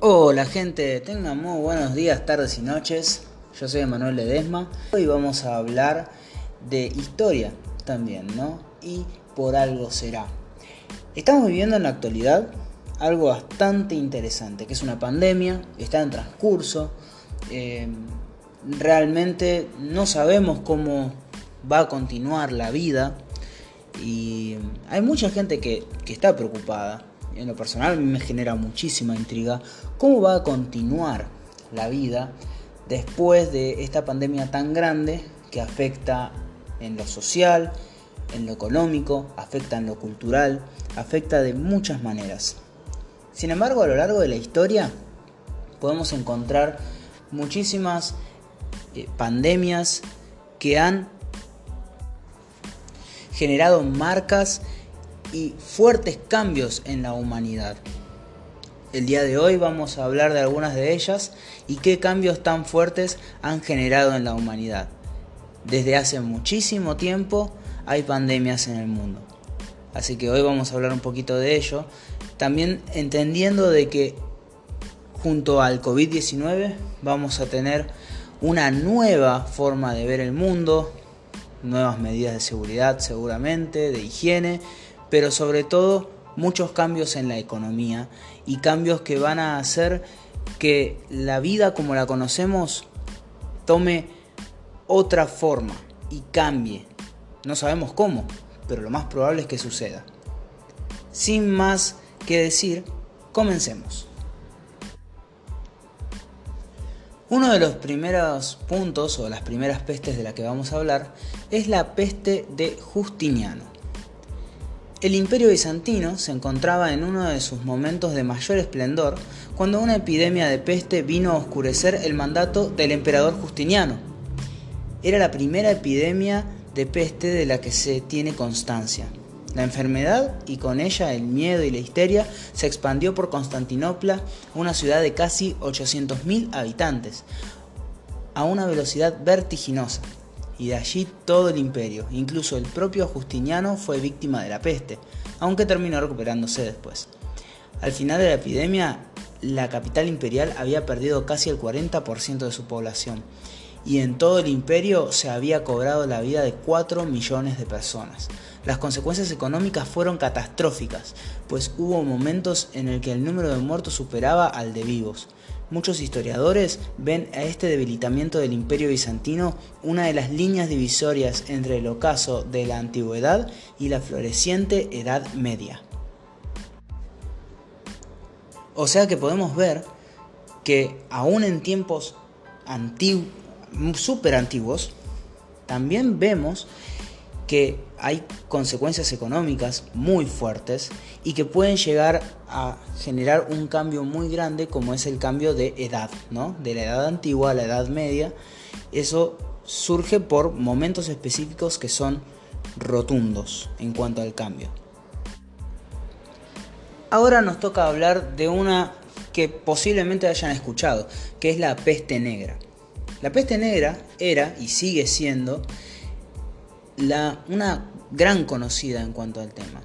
Hola gente, tengan muy buenos días, tardes y noches. Yo soy Emanuel Ledesma. Hoy vamos a hablar de historia también, ¿no? Y por algo será. Estamos viviendo en la actualidad algo bastante interesante, que es una pandemia, está en transcurso. Eh, realmente no sabemos cómo va a continuar la vida y hay mucha gente que, que está preocupada en lo personal a mí me genera muchísima intriga cómo va a continuar la vida después de esta pandemia tan grande que afecta en lo social, en lo económico, afecta en lo cultural, afecta de muchas maneras. Sin embargo, a lo largo de la historia podemos encontrar muchísimas eh, pandemias que han generado marcas y fuertes cambios en la humanidad. El día de hoy vamos a hablar de algunas de ellas y qué cambios tan fuertes han generado en la humanidad. Desde hace muchísimo tiempo hay pandemias en el mundo. Así que hoy vamos a hablar un poquito de ello, también entendiendo de que junto al COVID-19 vamos a tener una nueva forma de ver el mundo, nuevas medidas de seguridad seguramente, de higiene pero sobre todo muchos cambios en la economía y cambios que van a hacer que la vida como la conocemos tome otra forma y cambie. No sabemos cómo, pero lo más probable es que suceda. Sin más que decir, comencemos. Uno de los primeros puntos o las primeras pestes de la que vamos a hablar es la peste de Justiniano. El imperio bizantino se encontraba en uno de sus momentos de mayor esplendor cuando una epidemia de peste vino a oscurecer el mandato del emperador Justiniano. Era la primera epidemia de peste de la que se tiene constancia. La enfermedad y con ella el miedo y la histeria se expandió por Constantinopla, una ciudad de casi 800.000 habitantes, a una velocidad vertiginosa y de allí todo el imperio, incluso el propio Justiniano fue víctima de la peste, aunque terminó recuperándose después. Al final de la epidemia, la capital imperial había perdido casi el 40% de su población, y en todo el imperio se había cobrado la vida de 4 millones de personas. Las consecuencias económicas fueron catastróficas, pues hubo momentos en el que el número de muertos superaba al de vivos. Muchos historiadores ven a este debilitamiento del imperio bizantino una de las líneas divisorias entre el ocaso de la antigüedad y la floreciente Edad Media. O sea que podemos ver que aún en tiempos súper antiguos, también vemos que hay consecuencias económicas muy fuertes y que pueden llegar a generar un cambio muy grande como es el cambio de edad, ¿no? De la edad antigua a la edad media. Eso surge por momentos específicos que son rotundos en cuanto al cambio. Ahora nos toca hablar de una que posiblemente hayan escuchado, que es la peste negra. La peste negra era y sigue siendo una gran conocida en cuanto al tema.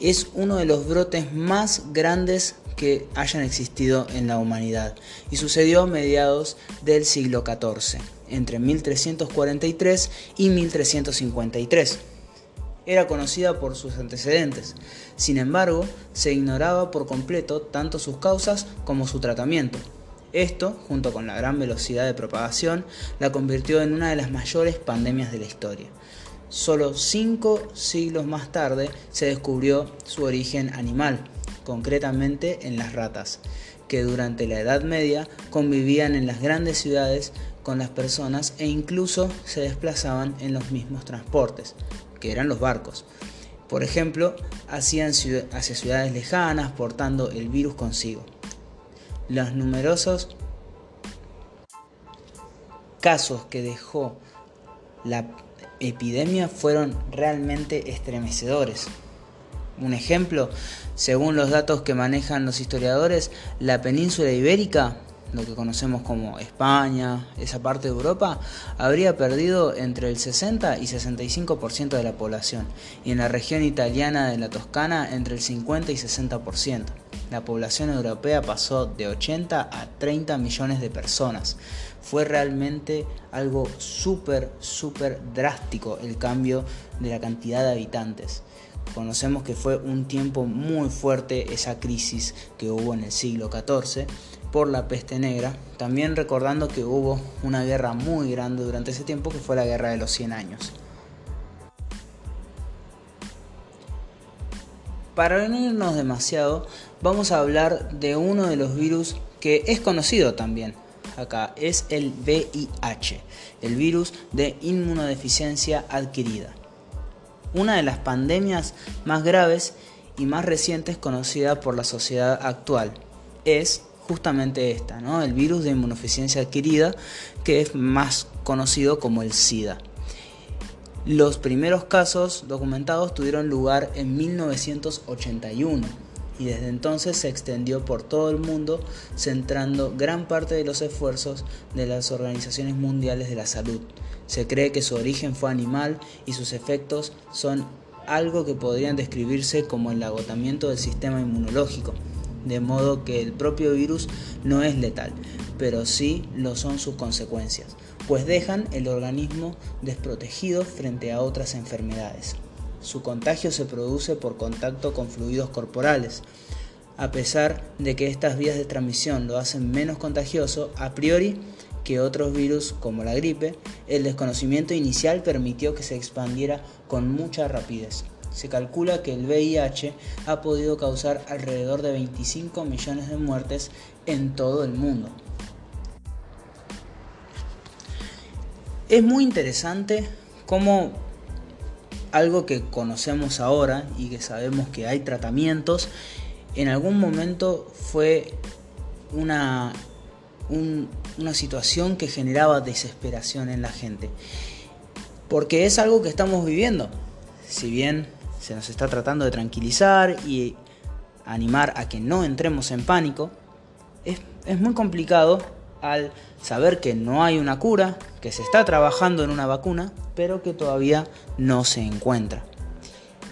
Es uno de los brotes más grandes que hayan existido en la humanidad y sucedió a mediados del siglo XIV, entre 1343 y 1353. Era conocida por sus antecedentes, sin embargo, se ignoraba por completo tanto sus causas como su tratamiento. Esto, junto con la gran velocidad de propagación, la convirtió en una de las mayores pandemias de la historia. Solo cinco siglos más tarde se descubrió su origen animal, concretamente en las ratas, que durante la Edad Media convivían en las grandes ciudades con las personas e incluso se desplazaban en los mismos transportes, que eran los barcos. Por ejemplo, hacían hacia ciudades lejanas portando el virus consigo los numerosos casos que dejó la epidemia fueron realmente estremecedores. Un ejemplo, según los datos que manejan los historiadores, la península ibérica lo que conocemos como España, esa parte de Europa, habría perdido entre el 60 y 65% de la población, y en la región italiana de la Toscana entre el 50 y 60%. La población europea pasó de 80 a 30 millones de personas. Fue realmente algo súper, súper drástico el cambio de la cantidad de habitantes. Conocemos que fue un tiempo muy fuerte esa crisis que hubo en el siglo XIV por la peste negra, también recordando que hubo una guerra muy grande durante ese tiempo que fue la Guerra de los 100 años. Para no irnos demasiado, vamos a hablar de uno de los virus que es conocido también acá, es el VIH, el virus de inmunodeficiencia adquirida una de las pandemias más graves y más recientes conocida por la sociedad actual. Es justamente esta, ¿no? el virus de inmunodeficiencia adquirida, que es más conocido como el SIDA. Los primeros casos documentados tuvieron lugar en 1981 y desde entonces se extendió por todo el mundo, centrando gran parte de los esfuerzos de las organizaciones mundiales de la salud. Se cree que su origen fue animal y sus efectos son algo que podrían describirse como el agotamiento del sistema inmunológico, de modo que el propio virus no es letal, pero sí lo son sus consecuencias, pues dejan el organismo desprotegido frente a otras enfermedades. Su contagio se produce por contacto con fluidos corporales. A pesar de que estas vías de transmisión lo hacen menos contagioso, a priori que otros virus como la gripe, el desconocimiento inicial permitió que se expandiera con mucha rapidez. Se calcula que el VIH ha podido causar alrededor de 25 millones de muertes en todo el mundo. Es muy interesante cómo algo que conocemos ahora y que sabemos que hay tratamientos, en algún momento fue una, una situación que generaba desesperación en la gente. Porque es algo que estamos viviendo. Si bien se nos está tratando de tranquilizar y animar a que no entremos en pánico, es, es muy complicado al saber que no hay una cura, que se está trabajando en una vacuna, pero que todavía no se encuentra.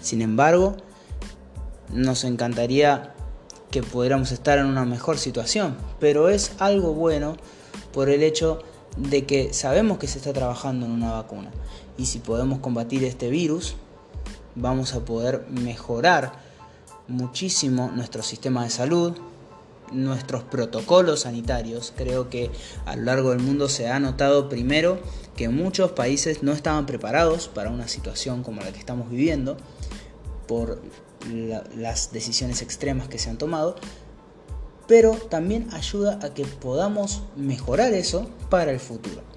Sin embargo, nos encantaría que pudiéramos estar en una mejor situación, pero es algo bueno por el hecho de que sabemos que se está trabajando en una vacuna y si podemos combatir este virus, vamos a poder mejorar muchísimo nuestro sistema de salud, nuestros protocolos sanitarios. Creo que a lo largo del mundo se ha notado primero que muchos países no estaban preparados para una situación como la que estamos viviendo por las decisiones extremas que se han tomado, pero también ayuda a que podamos mejorar eso para el futuro.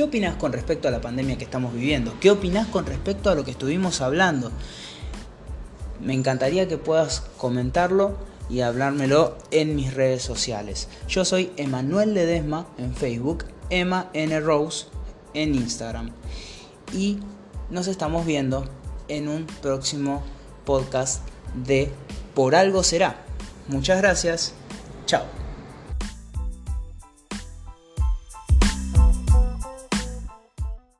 ¿Qué opinas con respecto a la pandemia que estamos viviendo? ¿Qué opinas con respecto a lo que estuvimos hablando? Me encantaría que puedas comentarlo y hablármelo en mis redes sociales. Yo soy Emanuel Ledesma en Facebook, Emma N. Rose en Instagram. Y nos estamos viendo en un próximo podcast de Por algo será. Muchas gracias. Chao.